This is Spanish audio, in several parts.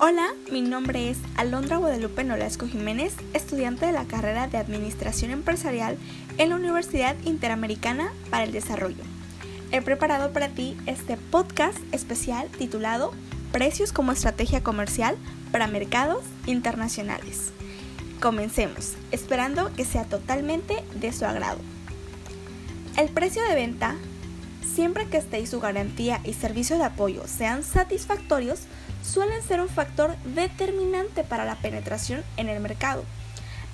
Hola, mi nombre es Alondra Guadalupe Nolasco Jiménez, estudiante de la carrera de Administración Empresarial en la Universidad Interamericana para el Desarrollo. He preparado para ti este podcast especial titulado Precios como estrategia comercial para mercados internacionales. Comencemos, esperando que sea totalmente de su agrado. El precio de venta, siempre que esté y su garantía y servicio de apoyo sean satisfactorios, suelen ser un factor determinante para la penetración en el mercado.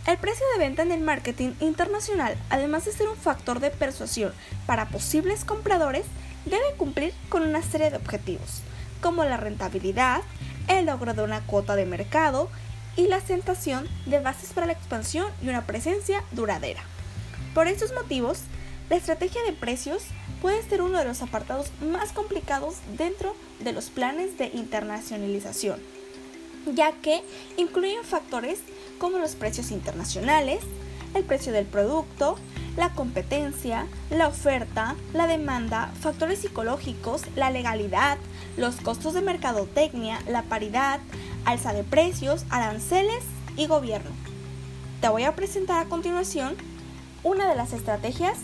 El precio de venta en el marketing internacional, además de ser un factor de persuasión para posibles compradores, debe cumplir con una serie de objetivos, como la rentabilidad, el logro de una cuota de mercado y la asentación de bases para la expansión y una presencia duradera. Por estos motivos, la estrategia de precios puede ser uno de los apartados más complicados dentro de los planes de internacionalización, ya que incluyen factores como los precios internacionales, el precio del producto, la competencia, la oferta, la demanda, factores psicológicos, la legalidad, los costos de mercadotecnia, la paridad, alza de precios, aranceles y gobierno. Te voy a presentar a continuación una de las estrategias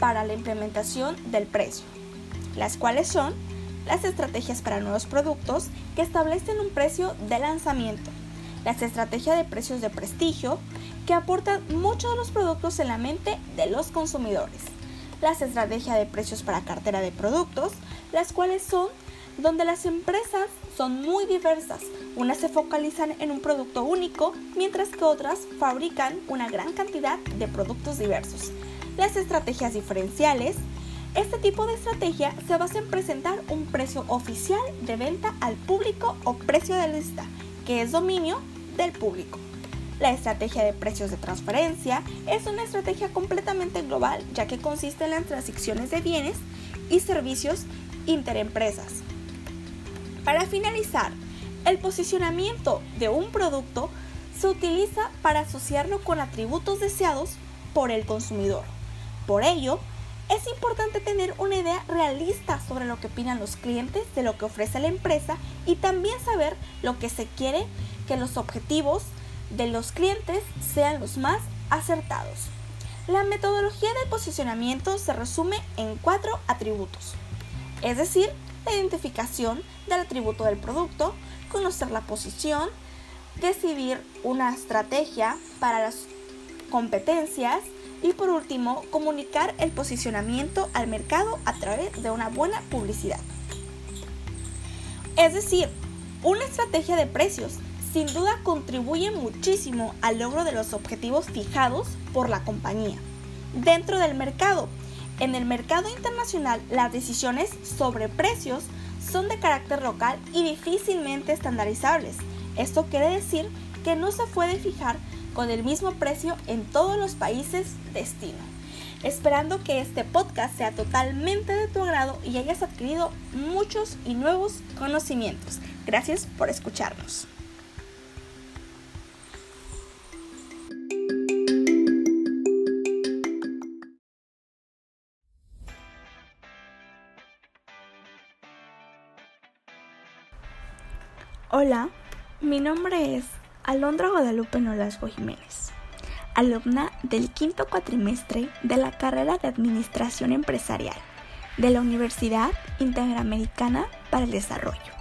para la implementación del precio, las cuales son las estrategias para nuevos productos que establecen un precio de lanzamiento, las estrategias de precios de prestigio que aportan muchos de los productos en la mente de los consumidores, las estrategias de precios para cartera de productos, las cuales son donde las empresas son muy diversas. Unas se focalizan en un producto único, mientras que otras fabrican una gran cantidad de productos diversos las estrategias diferenciales. Este tipo de estrategia se basa en presentar un precio oficial de venta al público o precio de lista, que es dominio del público. La estrategia de precios de transferencia es una estrategia completamente global ya que consiste en las transacciones de bienes y servicios interempresas. Para finalizar, el posicionamiento de un producto se utiliza para asociarlo con atributos deseados por el consumidor. Por ello, es importante tener una idea realista sobre lo que opinan los clientes de lo que ofrece la empresa y también saber lo que se quiere que los objetivos de los clientes sean los más acertados. La metodología de posicionamiento se resume en cuatro atributos, es decir, la identificación del atributo del producto, conocer la posición, decidir una estrategia para las competencias, y por último, comunicar el posicionamiento al mercado a través de una buena publicidad. Es decir, una estrategia de precios sin duda contribuye muchísimo al logro de los objetivos fijados por la compañía. Dentro del mercado, en el mercado internacional las decisiones sobre precios son de carácter local y difícilmente estandarizables. Esto quiere decir que no se puede fijar con el mismo precio en todos los países destino. Esperando que este podcast sea totalmente de tu agrado y hayas adquirido muchos y nuevos conocimientos. Gracias por escucharnos. Hola, mi nombre es Alondra Guadalupe Nolasco Jiménez, alumna del quinto cuatrimestre de la carrera de Administración Empresarial de la Universidad Interamericana para el Desarrollo.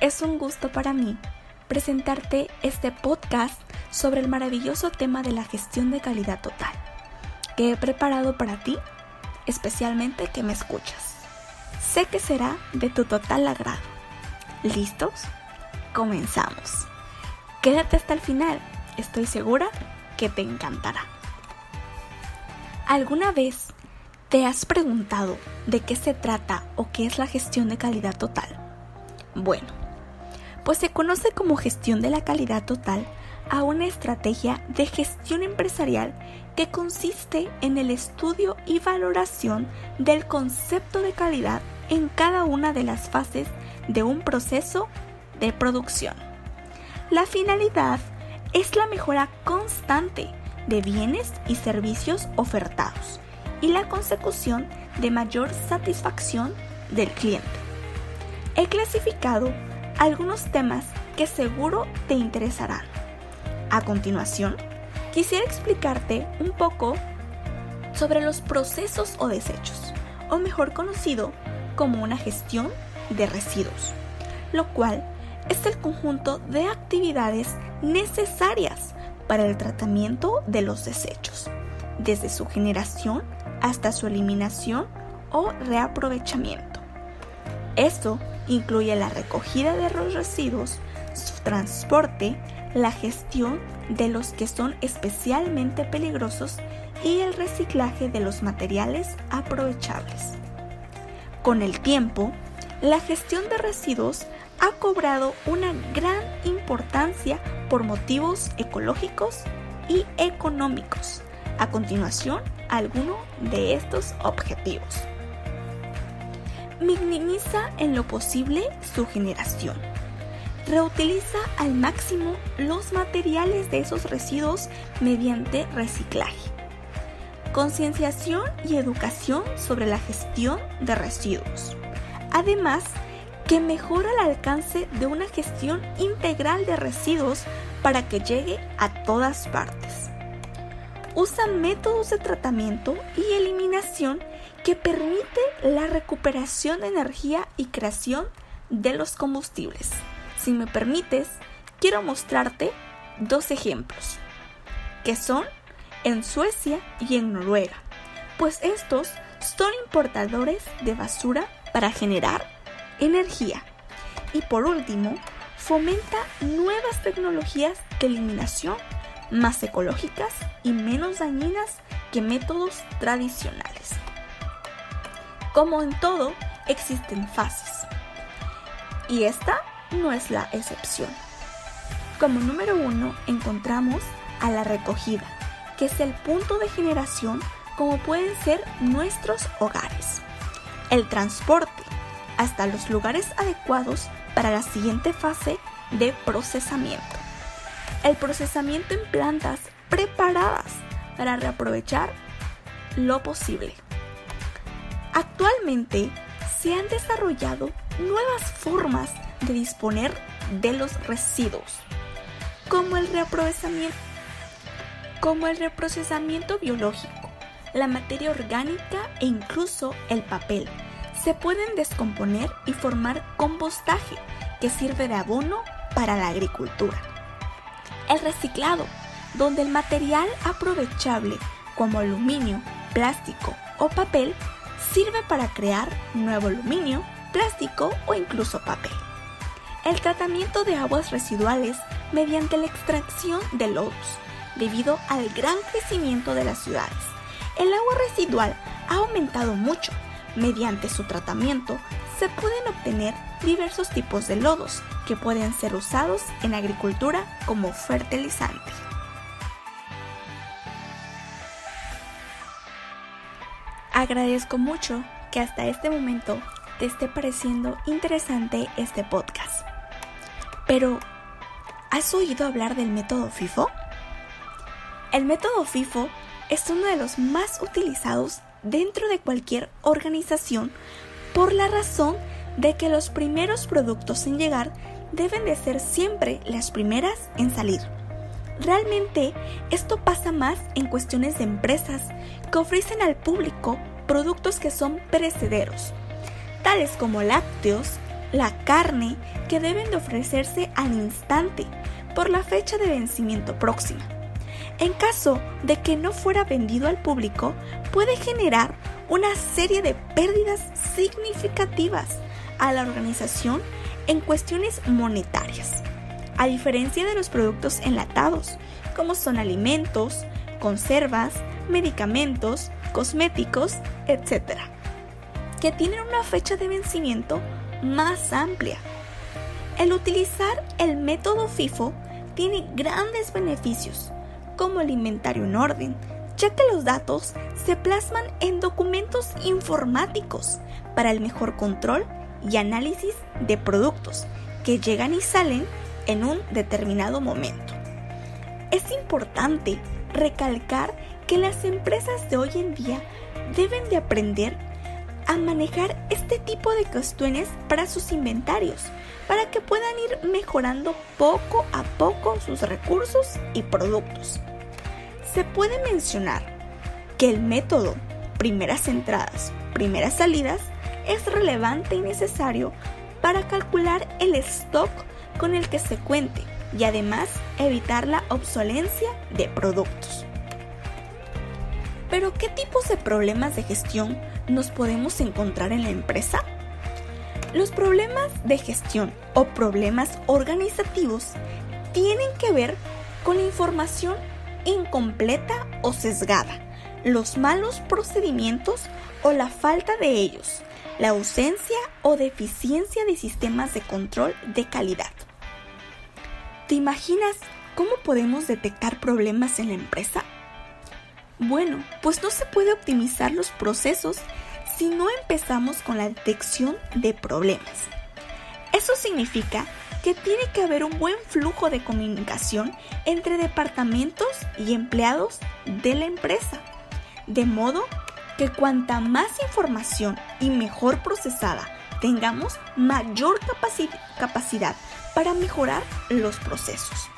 Es un gusto para mí presentarte este podcast sobre el maravilloso tema de la gestión de calidad total, que he preparado para ti, especialmente que me escuchas. Sé que será de tu total agrado. ¿Listos? Comenzamos. Quédate hasta el final, estoy segura que te encantará. ¿Alguna vez te has preguntado de qué se trata o qué es la gestión de calidad total? Bueno, pues se conoce como gestión de la calidad total a una estrategia de gestión empresarial que consiste en el estudio y valoración del concepto de calidad en cada una de las fases de un proceso de producción. La finalidad es la mejora constante de bienes y servicios ofertados y la consecución de mayor satisfacción del cliente. He clasificado algunos temas que seguro te interesarán. A continuación, quisiera explicarte un poco sobre los procesos o desechos, o mejor conocido como una gestión de residuos, lo cual es el conjunto de actividades necesarias para el tratamiento de los desechos, desde su generación hasta su eliminación o reaprovechamiento. Esto incluye la recogida de los residuos, su transporte, la gestión de los que son especialmente peligrosos y el reciclaje de los materiales aprovechables. Con el tiempo, la gestión de residuos ha cobrado una gran importancia por motivos ecológicos y económicos. A continuación, algunos de estos objetivos. Minimiza en lo posible su generación. Reutiliza al máximo los materiales de esos residuos mediante reciclaje. Concienciación y educación sobre la gestión de residuos. Además, que mejora el alcance de una gestión integral de residuos para que llegue a todas partes. Usa métodos de tratamiento y eliminación que permite la recuperación de energía y creación de los combustibles. Si me permites, quiero mostrarte dos ejemplos, que son en Suecia y en Noruega, pues estos son importadores de basura para generar energía. Y por último, fomenta nuevas tecnologías de eliminación más ecológicas y menos dañinas que métodos tradicionales. Como en todo, existen fases. Y esta no es la excepción. Como número uno encontramos a la recogida, que es el punto de generación como pueden ser nuestros hogares. El transporte, hasta los lugares adecuados para la siguiente fase de procesamiento. El procesamiento en plantas preparadas para reaprovechar lo posible. Actualmente se han desarrollado nuevas formas de disponer de los residuos, como el reaprovechamiento, como el reprocesamiento biológico, la materia orgánica e incluso el papel se pueden descomponer y formar compostaje que sirve de abono para la agricultura. El reciclado, donde el material aprovechable como aluminio, plástico o papel sirve para crear nuevo aluminio, plástico o incluso papel. El tratamiento de aguas residuales mediante la extracción de lodos, debido al gran crecimiento de las ciudades. El agua residual ha aumentado mucho Mediante su tratamiento se pueden obtener diversos tipos de lodos que pueden ser usados en agricultura como fertilizante. Agradezco mucho que hasta este momento te esté pareciendo interesante este podcast. Pero, ¿has oído hablar del método FIFO? El método FIFO es uno de los más utilizados dentro de cualquier organización por la razón de que los primeros productos en llegar deben de ser siempre las primeras en salir. Realmente esto pasa más en cuestiones de empresas que ofrecen al público productos que son perecederos, tales como lácteos, la carne, que deben de ofrecerse al instante por la fecha de vencimiento próxima. En caso de que no fuera vendido al público, puede generar una serie de pérdidas significativas a la organización en cuestiones monetarias, a diferencia de los productos enlatados, como son alimentos, conservas, medicamentos, cosméticos, etc., que tienen una fecha de vencimiento más amplia. El utilizar el método FIFO tiene grandes beneficios, como el inventario en orden, ya que los datos se plasman en documentos informáticos para el mejor control y análisis de productos que llegan y salen en un determinado momento. Es importante recalcar que las empresas de hoy en día deben de aprender a manejar este tipo de cuestiones para sus inventarios, para que puedan ir mejorando poco a poco sus recursos y productos. Se puede mencionar que el método primeras entradas, primeras salidas es relevante y necesario para calcular el stock con el que se cuente y además evitar la obsolencia de productos. Pero ¿qué tipos de problemas de gestión nos podemos encontrar en la empresa? Los problemas de gestión o problemas organizativos tienen que ver con información incompleta o sesgada, los malos procedimientos o la falta de ellos, la ausencia o deficiencia de sistemas de control de calidad. ¿Te imaginas cómo podemos detectar problemas en la empresa? Bueno, pues no se puede optimizar los procesos si no empezamos con la detección de problemas. Eso significa que tiene que haber un buen flujo de comunicación entre departamentos y empleados de la empresa, de modo que cuanta más información y mejor procesada tengamos, mayor capacidad para mejorar los procesos.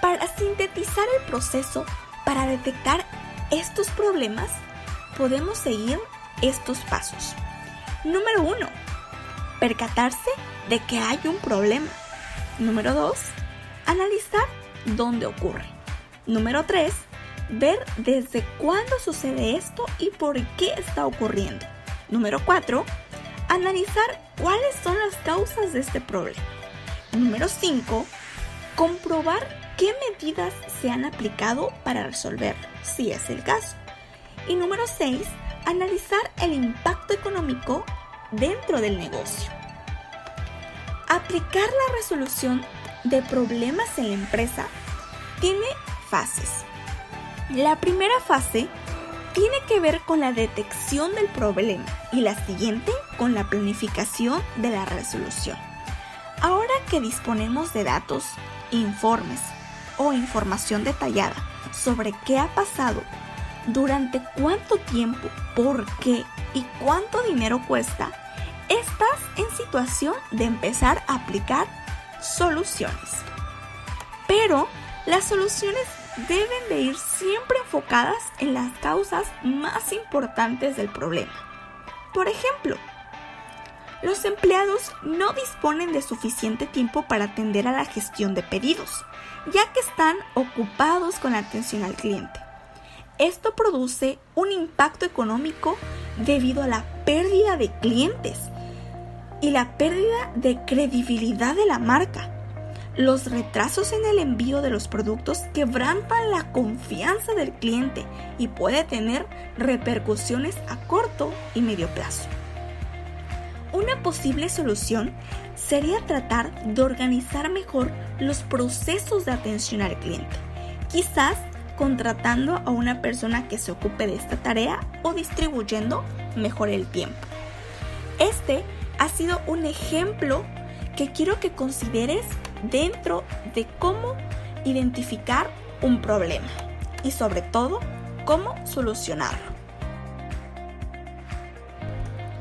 Para sintetizar el proceso, para detectar estos problemas, podemos seguir estos pasos. Número 1. Percatarse de que hay un problema. Número 2. Analizar dónde ocurre. Número 3. Ver desde cuándo sucede esto y por qué está ocurriendo. Número 4. Analizar cuáles son las causas de este problema. Número 5. Comprobar ¿Qué medidas se han aplicado para resolverlo, si es el caso? Y número 6, analizar el impacto económico dentro del negocio. Aplicar la resolución de problemas en la empresa tiene fases. La primera fase tiene que ver con la detección del problema y la siguiente con la planificación de la resolución. Ahora que disponemos de datos, informes, o información detallada sobre qué ha pasado, durante cuánto tiempo, por qué y cuánto dinero cuesta, estás en situación de empezar a aplicar soluciones. Pero las soluciones deben de ir siempre enfocadas en las causas más importantes del problema. Por ejemplo, los empleados no disponen de suficiente tiempo para atender a la gestión de pedidos ya que están ocupados con la atención al cliente. Esto produce un impacto económico debido a la pérdida de clientes y la pérdida de credibilidad de la marca. Los retrasos en el envío de los productos quebrantan la confianza del cliente y puede tener repercusiones a corto y medio plazo. Una posible solución sería tratar de organizar mejor los procesos de atención al cliente, quizás contratando a una persona que se ocupe de esta tarea o distribuyendo mejor el tiempo. Este ha sido un ejemplo que quiero que consideres dentro de cómo identificar un problema y sobre todo cómo solucionarlo.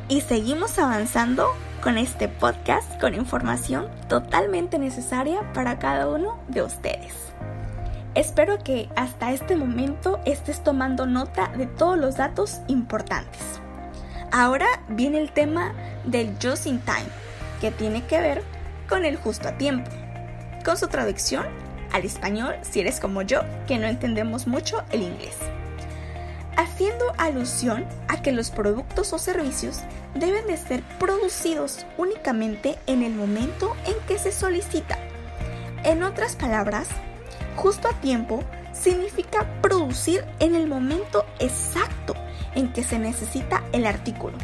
Y seguimos avanzando con este podcast con información totalmente necesaria para cada uno de ustedes. Espero que hasta este momento estés tomando nota de todos los datos importantes. Ahora viene el tema del just in time, que tiene que ver con el justo a tiempo, con su traducción al español si eres como yo, que no entendemos mucho el inglés haciendo alusión a que los productos o servicios deben de ser producidos únicamente en el momento en que se solicita. En otras palabras, justo a tiempo significa producir en el momento exacto en que se necesita el artículo.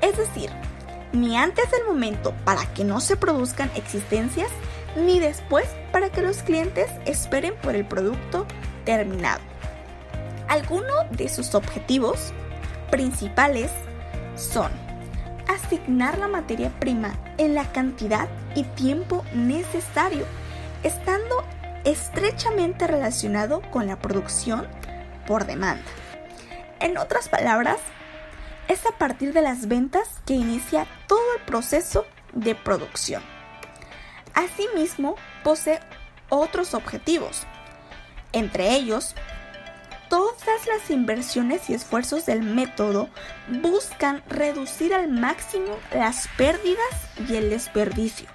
Es decir, ni antes del momento para que no se produzcan existencias, ni después para que los clientes esperen por el producto terminado. Algunos de sus objetivos principales son asignar la materia prima en la cantidad y tiempo necesario, estando estrechamente relacionado con la producción por demanda. En otras palabras, es a partir de las ventas que inicia todo el proceso de producción. Asimismo, posee otros objetivos, entre ellos, todas las inversiones y esfuerzos del método buscan reducir al máximo las pérdidas y el desperdicio,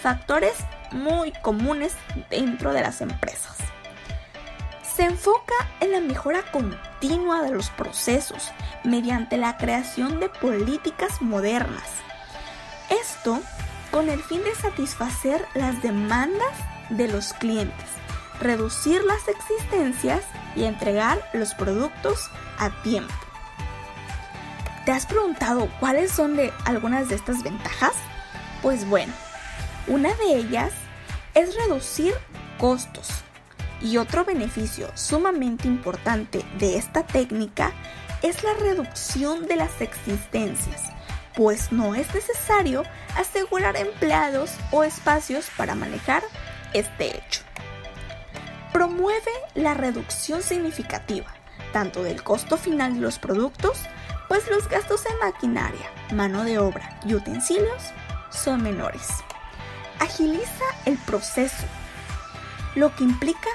factores muy comunes dentro de las empresas. Se enfoca en la mejora continua de los procesos mediante la creación de políticas modernas. Esto con el fin de satisfacer las demandas de los clientes, reducir las existencias y entregar los productos a tiempo. ¿Te has preguntado cuáles son de algunas de estas ventajas? Pues bueno, una de ellas es reducir costos. Y otro beneficio sumamente importante de esta técnica es la reducción de las existencias, pues no es necesario asegurar empleados o espacios para manejar este hecho. Promueve la reducción significativa, tanto del costo final de los productos, pues los gastos en maquinaria, mano de obra y utensilios son menores. Agiliza el proceso, lo que implica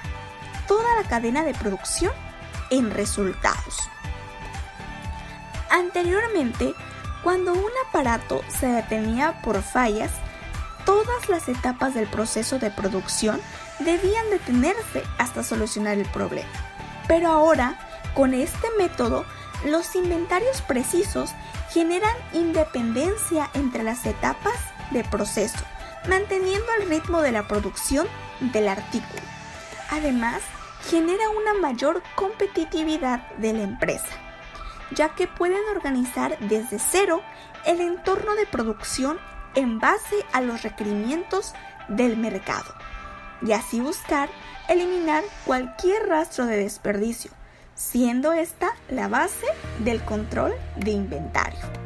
toda la cadena de producción en resultados. Anteriormente, cuando un aparato se detenía por fallas, todas las etapas del proceso de producción debían detenerse hasta solucionar el problema. Pero ahora, con este método, los inventarios precisos generan independencia entre las etapas de proceso, manteniendo el ritmo de la producción del artículo. Además, genera una mayor competitividad de la empresa, ya que pueden organizar desde cero el entorno de producción en base a los requerimientos del mercado y así buscar eliminar cualquier rastro de desperdicio, siendo esta la base del control de inventario.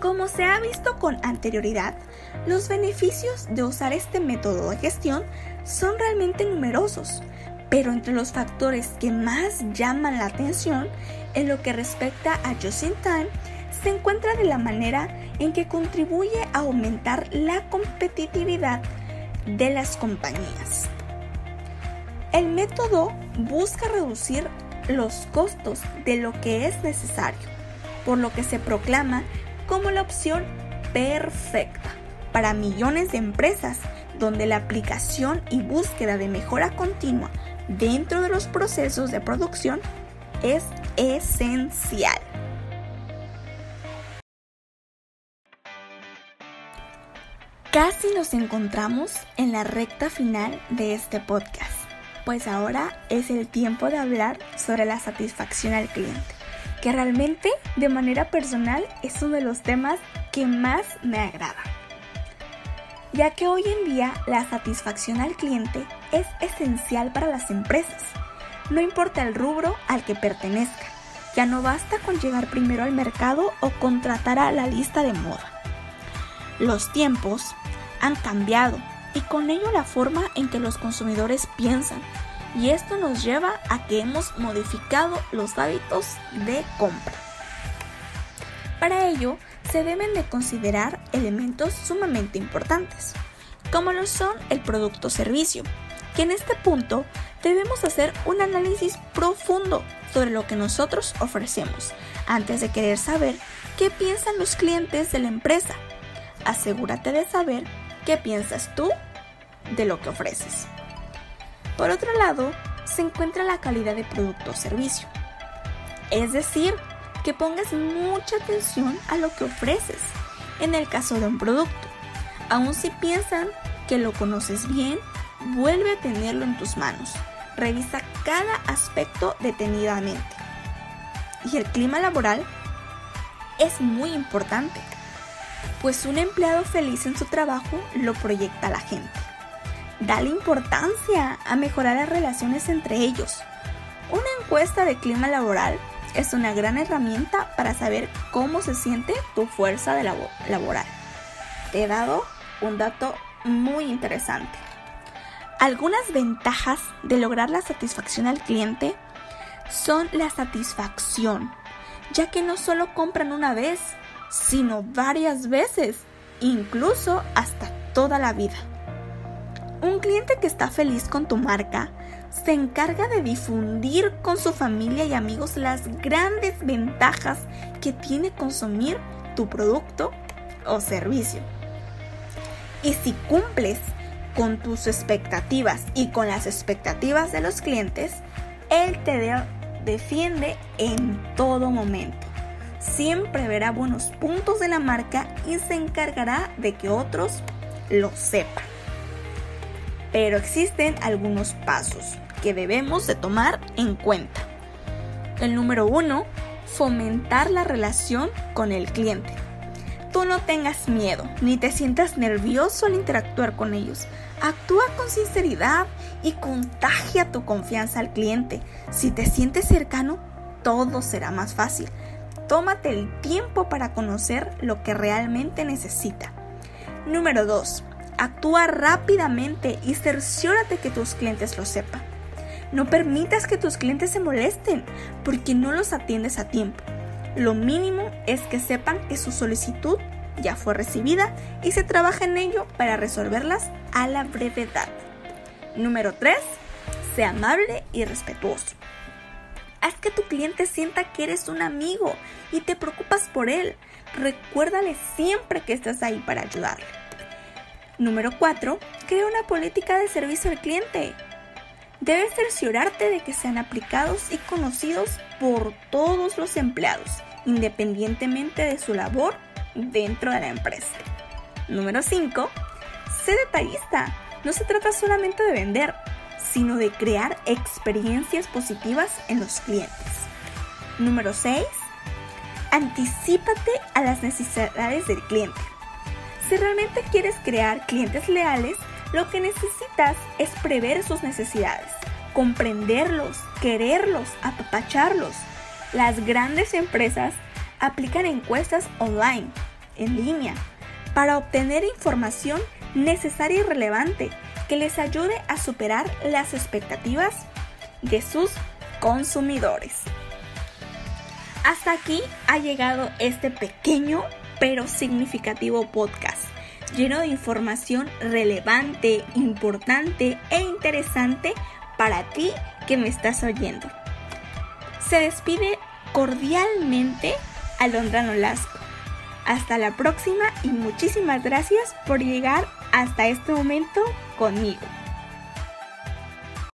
Como se ha visto con anterioridad, los beneficios de usar este método de gestión son realmente numerosos, pero entre los factores que más llaman la atención en lo que respecta a Just in Time se encuentra de la manera en que contribuye a aumentar la competitividad de las compañías. El método busca reducir los costos de lo que es necesario, por lo que se proclama como la opción perfecta para millones de empresas donde la aplicación y búsqueda de mejora continua dentro de los procesos de producción es esencial. Casi nos encontramos en la recta final de este podcast, pues ahora es el tiempo de hablar sobre la satisfacción al cliente, que realmente de manera personal es uno de los temas que más me agrada. Ya que hoy en día la satisfacción al cliente es esencial para las empresas, no importa el rubro al que pertenezca, ya no basta con llegar primero al mercado o contratar a la lista de moda. Los tiempos han cambiado y con ello la forma en que los consumidores piensan y esto nos lleva a que hemos modificado los hábitos de compra. Para ello se deben de considerar elementos sumamente importantes, como lo son el producto servicio, que en este punto debemos hacer un análisis profundo sobre lo que nosotros ofrecemos antes de querer saber qué piensan los clientes de la empresa asegúrate de saber qué piensas tú de lo que ofreces. Por otro lado, se encuentra la calidad de producto o servicio. Es decir, que pongas mucha atención a lo que ofreces en el caso de un producto. Aun si piensan que lo conoces bien, vuelve a tenerlo en tus manos. Revisa cada aspecto detenidamente. Y el clima laboral es muy importante pues un empleado feliz en su trabajo lo proyecta a la gente. Dale importancia a mejorar las relaciones entre ellos. Una encuesta de clima laboral es una gran herramienta para saber cómo se siente tu fuerza de laboral. Te he dado un dato muy interesante. Algunas ventajas de lograr la satisfacción al cliente son la satisfacción, ya que no solo compran una vez, sino varias veces, incluso hasta toda la vida. Un cliente que está feliz con tu marca se encarga de difundir con su familia y amigos las grandes ventajas que tiene consumir tu producto o servicio. Y si cumples con tus expectativas y con las expectativas de los clientes, él te defiende en todo momento. Siempre verá buenos puntos de la marca y se encargará de que otros lo sepan. Pero existen algunos pasos que debemos de tomar en cuenta. El número uno, fomentar la relación con el cliente. Tú no tengas miedo ni te sientas nervioso al interactuar con ellos. Actúa con sinceridad y contagia tu confianza al cliente. Si te sientes cercano, todo será más fácil. Tómate el tiempo para conocer lo que realmente necesita. Número 2. Actúa rápidamente y cerciórate que tus clientes lo sepan. No permitas que tus clientes se molesten porque no los atiendes a tiempo. Lo mínimo es que sepan que su solicitud ya fue recibida y se trabaja en ello para resolverlas a la brevedad. Número 3. Sea amable y respetuoso. Haz que tu cliente sienta que eres un amigo y te preocupas por él. Recuérdale siempre que estás ahí para ayudarle. Número 4. Crea una política de servicio al cliente. Debes cerciorarte de que sean aplicados y conocidos por todos los empleados, independientemente de su labor dentro de la empresa. Número 5. Sé detallista. No se trata solamente de vender, sino de crear experiencias positivas en los clientes. Número 6. Anticípate a las necesidades del cliente. Si realmente quieres crear clientes leales, lo que necesitas es prever sus necesidades, comprenderlos, quererlos, apapacharlos. Las grandes empresas aplican encuestas online, en línea, para obtener información necesaria y relevante que les ayude a superar las expectativas de sus consumidores. Hasta aquí ha llegado este pequeño pero significativo podcast lleno de información relevante, importante e interesante para ti que me estás oyendo. Se despide cordialmente Alondra Nolasco. Hasta la próxima y muchísimas gracias por llegar hasta este momento conmigo.